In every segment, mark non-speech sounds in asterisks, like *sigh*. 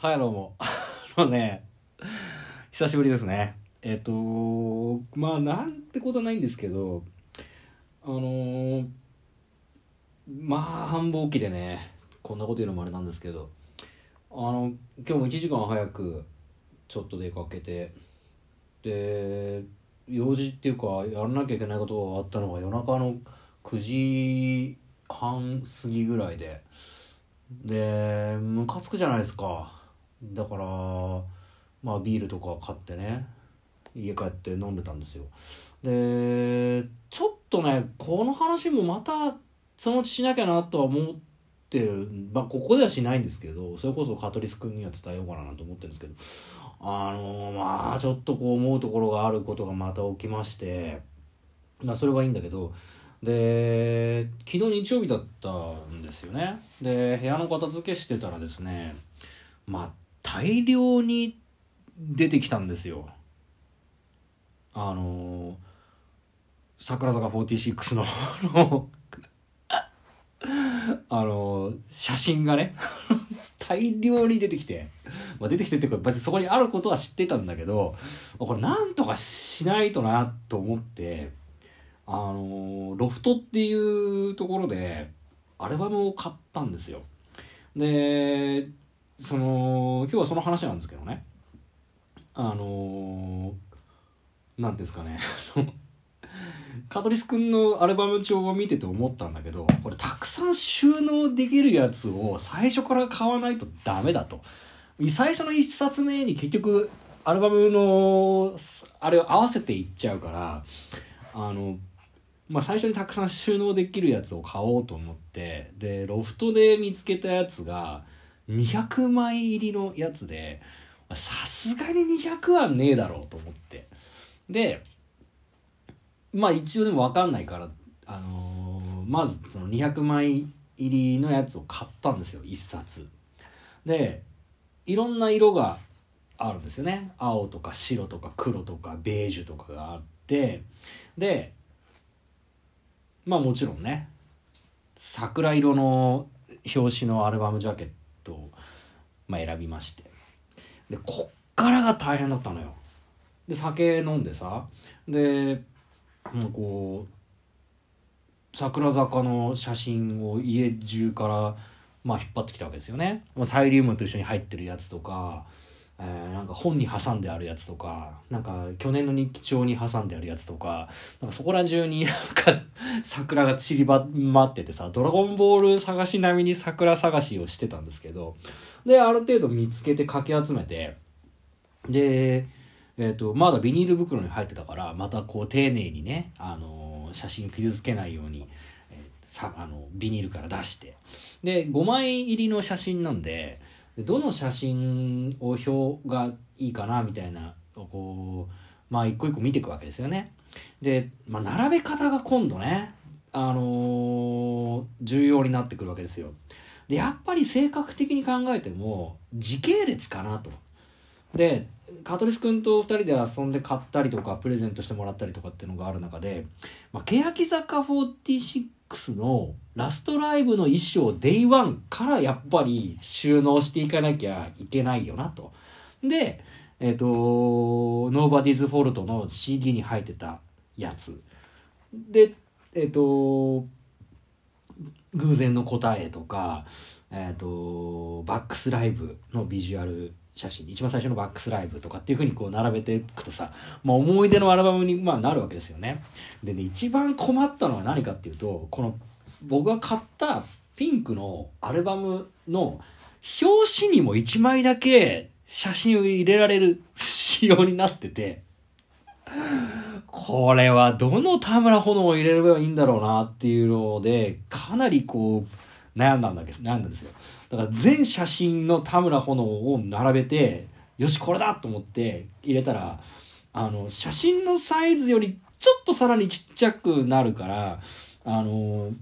はい、どうも。*laughs* あのね、久しぶりですね。えっ、と、まあ、なんてことはないんですけど、あのーまあ、繁忙期でね、こんなこと言うのもあれなんですけど、あの、今日も1時間早く、ちょっと出かけて、で、用事っていうか、やらなきゃいけないことがあったのが夜中の9時半過ぎぐらいで、で、ムカつくじゃないですか。だから、まあビールとか買ってね、家帰って飲んでたんですよ。で、ちょっとね、この話もまたそのうちしなきゃなとは思ってる。まあここではしないんですけど、それこそカトリス君には伝えようかななんて思ってるんですけど、あのまあちょっとこう思うところがあることがまた起きまして、まあそれはいいんだけど、で昨日日曜日だったんですよねで部屋の片付けしてたらですねま大量に出てきたんですよ。あの桜坂46の *laughs* あのあの写真がね *laughs* 大量に出てきて、まあ、出てきてってか別にそこにあることは知ってたんだけどこれなんとかしないとなと思ってあのロフトっていうところでアルバムを買ったんですよ。でその今日はその話なんですけどね。あのなんですかね。*laughs* カトリス君のアルバム帳を見てて思ったんだけどこれたくさん収納できるやつを最初から買わないとダメだと。最初の一冊目に結局アルバムのあれを合わせていっちゃうからあのまあ、最初にたくさん収納できるやつを買おうと思ってでロフトで見つけたやつが200枚入りのやつでさすがに200はねえだろうと思って。でまあ一応でも分かんないから、あのーまずその200枚入りのやつを買ったんですよ1冊。でいろんな色があるんですよね。青とか白とか黒とかベージュとかがあって。でまあもちろんね桜色の表紙のアルバムジャケットトを、まあ、選びまして。でこっからが大変だったのよ。で酒飲んでさでもうこう桜坂の写真を家中からまあ引っ張ってきたわけですよね。まあサイリウムと一緒に入ってるやつとかえーなんか本に挟んであるやつとか、なんか去年の日記帳に挟んであるやつとか、なんかそこら中になんか *laughs* 桜が散りばまっててさ、ドラゴンボール探し並みに桜探しをしてたんですけど、で、ある程度見つけてかき集めて、で、えっ、と、まだビニール袋に入ってたから、またこう丁寧にね、あのー写真傷つけないように、えーさ、あの、ビニールから出して。で、5枚入りの写真なん、でどの写真を表がいいかなみたいなこうまあ一個一個見ていくわけですよね。で、まあ、並べ方が今度ね、あのー重要になってくるわけですよ。でやっぱり性格的に考えても時系列かなと。でカトリス君と2人で遊んで買ったりとかプレゼントしてもらったりとかっていうのがある中で、まあ、欅坂46のラストライブの衣装 Day1 からやっぱり収納していかなきゃいけないよなと。で、えっ、と、Nobody's Fault の CD に入ってたやつ。で、えっ、と、偶然の答えとか、えっ、と、バックスライブのビジュアル写真、一番最初のバックスライブとかっていうふうにこう並べていくとさ、まあ思い出のアルバムにまあなるわけですよね。でね、一番困ったのは何かっていうと、この僕が買ったピンクのアルバムの表紙にも一枚だけ写真を入れられる仕様になってて、これはどの田村炎を入れればいいんだろうなっていうので、かなりこう悩んだんだけど、悩んだんですよ。だから全写真の田村炎を並べて、よし、これだと思って入れたら、あの、写真のサイズよりちょっとさらにちっちゃくなるから、あの、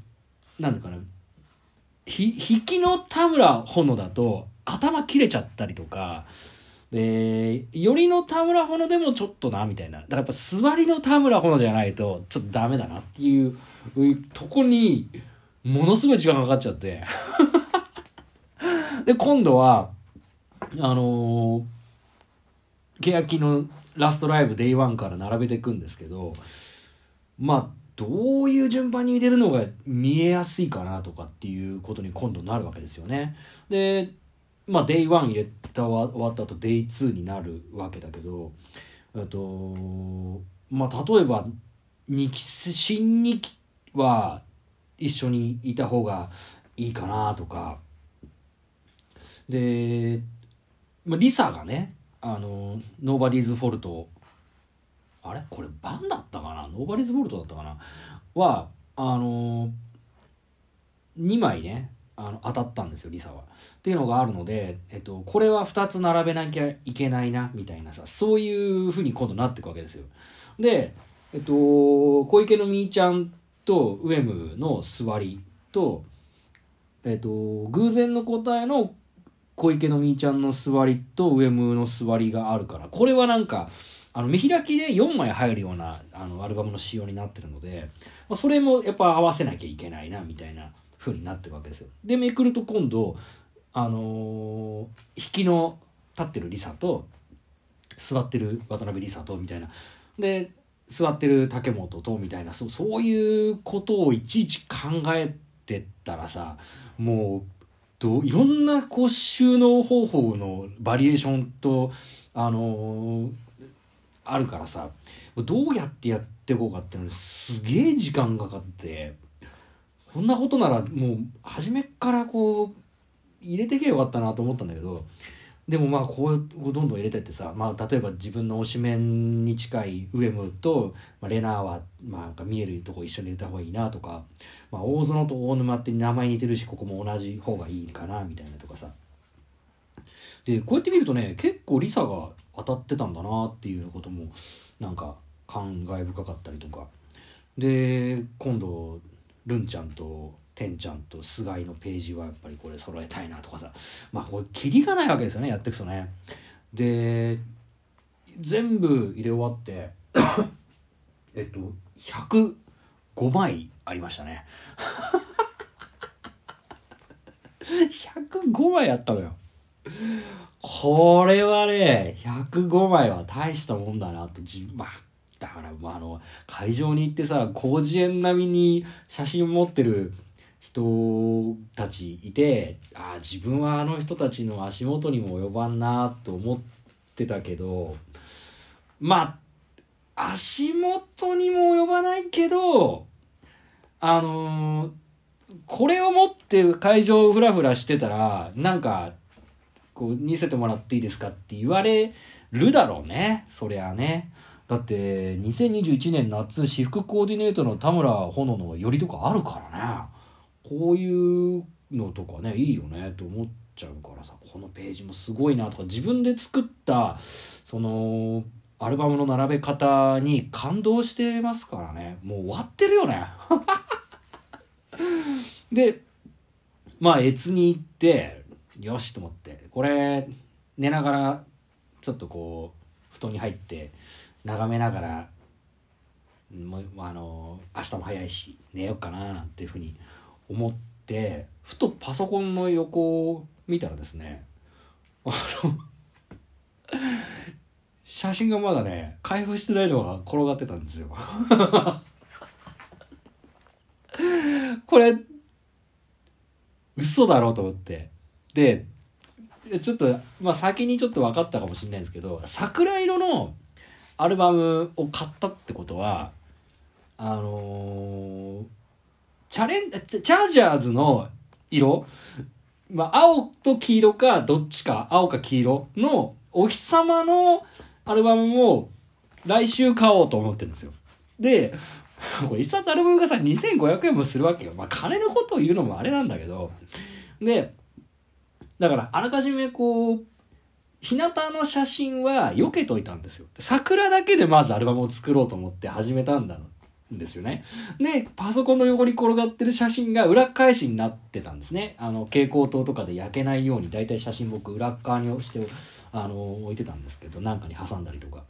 なんだかな、ひ、引きの田村炎だと頭切れちゃったりとか、で、よりの田村炎でもちょっとな、みたいな。だからやっぱ座りの田村炎じゃないとちょっとダメだなっていうとこに、ものすごい時間かかっちゃって。で、今度は、あのー、欅のラストライブ Day1 から並べていくんですけど、まあ、どういう順番に入れるのが見えやすいかなとかっていうことに今度なるわけですよね。で、まあ、Day1 入れた終わった後 Day2 になるわけだけど、えっと、まあ、例えば、2期、新2期は一緒にいた方がいいかなとか、で、まあ、リサがね、あの、ノーバディーズフォルト、あれ？これバンだったかな？ノーバディーズフォルトだったかな？は、あの、2枚ね、あの当たったんですよリサは。っていうのがあるので、えっと、これは2つ並べなきゃいけないなみたいなさそういうふうに今度なっていくわけですよ。で、えっと、小池のみーちゃんとウェムの座りと、えっと、偶然の答えの小池のみーちゃんの座りと上ムの座りがあるからこれはなんかあの見開きで4枚入るようなあのアルバムの仕様になってるので、まあ、それもやっぱ合わせなきゃいけないなみたいな風になってるわけですよ。でめくると今度あのー、引きの立ってるリサと座ってる渡辺リサとみたいなで座ってる竹本とみたいなそうそういうことをいちいち考えてったらさもうといろんなこう収納方法のバリエーションとあのー、あるからさどうやってやっていこうかっていうのにすげえ時間かかってこんなことならもう初めからこう入れてけばよかったなと思ったんだけどでもまあこうどんどん入れてってさ、まあ、例えば自分の推しメンに近いウエムと、まあ、レナーは、まあ、見えるとこ一緒に入れた方がいいなとか、まあ、大園と大沼って名前似てるしここも同じ方がいいかなみたいなとかさ。でこうやって見るとね結構リサが当たってたんだなっていうこともなんか感慨深かったりとか。で今度ルンちゃんとてんちゃんと菅井のページはやっぱりこれ揃えたいなとかさ。まあこれキリがないわけですよねやっていくとね。で全部入れ終わって *coughs* えっと105枚ありましたね。*laughs* 105枚あったのよ。これはね105枚は大したもんだなとじまあだから、まあ、あの会場に行ってさ広辞苑並みに写真持ってる人たちいてああ自分はあの人たちの足元にも及ばんなと思ってたけどまあ足元にも及ばないけどあのー、これを持って会場をフラフラしてたらなんかこう見せてもらっていいですかって言われるだろうねそりゃね。だって2021年夏私服コーディネートの田村炎の寄りとかあるからね。こういうのとかねいいよねと思っちゃうからさこのページもすごいなとか自分で作ったそのアルバムの並べ方に感動してますからね。もう終わってるよね。*laughs* でまあ越に行ってよしと思ってこれ寝ながらちょっとこう布団に入って眺めながらもうあの明日も早いし寝ようかななんていうふうに思ってふとパソコンの横を見たらですねあの写真がまだね開封してないのが転がってたんですよ。*laughs* これ嘘だろうと思って。でちょっとまあ先にちょっと分かったかもしれないですけど桜色のアルバムを買ったってことはあのーチャレン、チャージャーズの色、まあ、青と黄色か、どっちか、青か黄色のお日様のアルバムも来週買おうと思ってるんですよ。で、*laughs* これ一冊アルバムがさ、2500円もするわけよ。まあ、金のことを言うのもあれなんだけど。で、だから、あらかじめこう、日向の写真は避けといたんですよ。桜だけでまずアルバムを作ろうと思って始めたんだんですよね。で、パソコンの横に転がってる写真が裏返しになってたんですね。あの、蛍光灯とかで焼けないように、だいたい写真僕裏側に押して、あの、置いてたんですけど、なんかに挟んだりとか。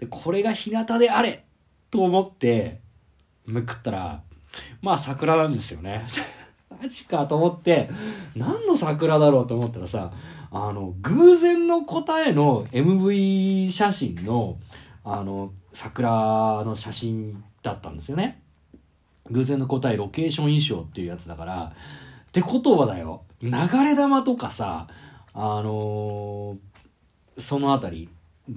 で、これが日向であれと思って、めくったら、まあ桜なんですよね。*laughs* マジかと思って、何の桜だろうと思ったらさ、あの、偶然の答えの MV 写真の、あの、桜の写真だったんですよね。偶然の答え、ロケーション衣装っていうやつだから、ってことはだよ、流れ玉とかさ、あのーそのあたり、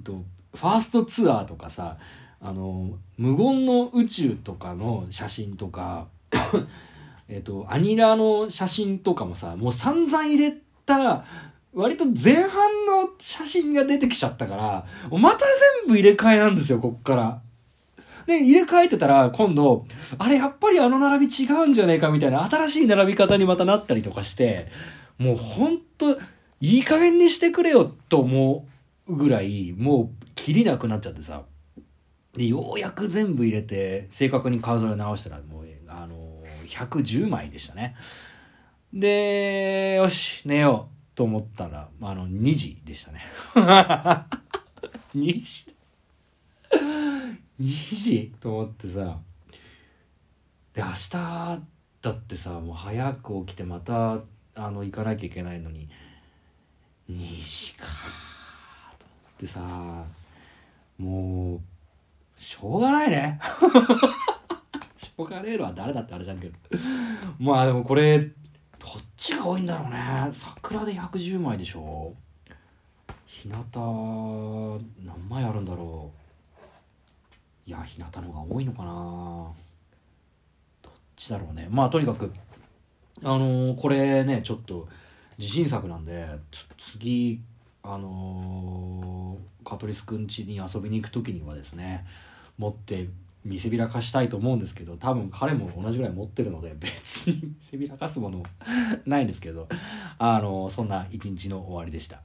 とファーストツアーとかさ、あのー無言の宇宙とかの写真とか、*coughs* えっと、アニラの写真とかもさ、もう散々入れたら、割と前半の写真が出てきちゃったから、また全部入れ替えなんですよ、こっから。で、入れ替えてたら、今度、あれ、やっぱりあの並び違うんじゃねえかみたいな、新しい並び方にまたなったりとかして、もうほんと、いい加減にしてくれよと思うぐらい、もう、切りなくなっちゃってさ。で、ようやく全部入れて、正確に数え直したら、もう、あの、110枚でしたね。で、よし、寝ようと思ったら、あの、2時でしたね。*laughs* 2時2時？と思ってさ。で明日だってさもう早く起きてまたあの行かなきゃいけないのに。2時かと思ってさ。もうしょうがないね。*laughs* しょうがねえのは誰だってあれじゃんけど。まあでもこれどっちが多いんだろうね。桜で110枚でしょ。日向何枚あるんだろういや日向の方が多いのかなどっちだろうねまあとにかくあのーこれねちょっと自信作なんでちょっと次あのーカトリスくん家に遊びに行く時にはですね持って見せびらかしたいと思うんですけど多分彼も同じぐらい持ってるので別に見せびらかすものないんですけどあのそんな一日の終わりでした。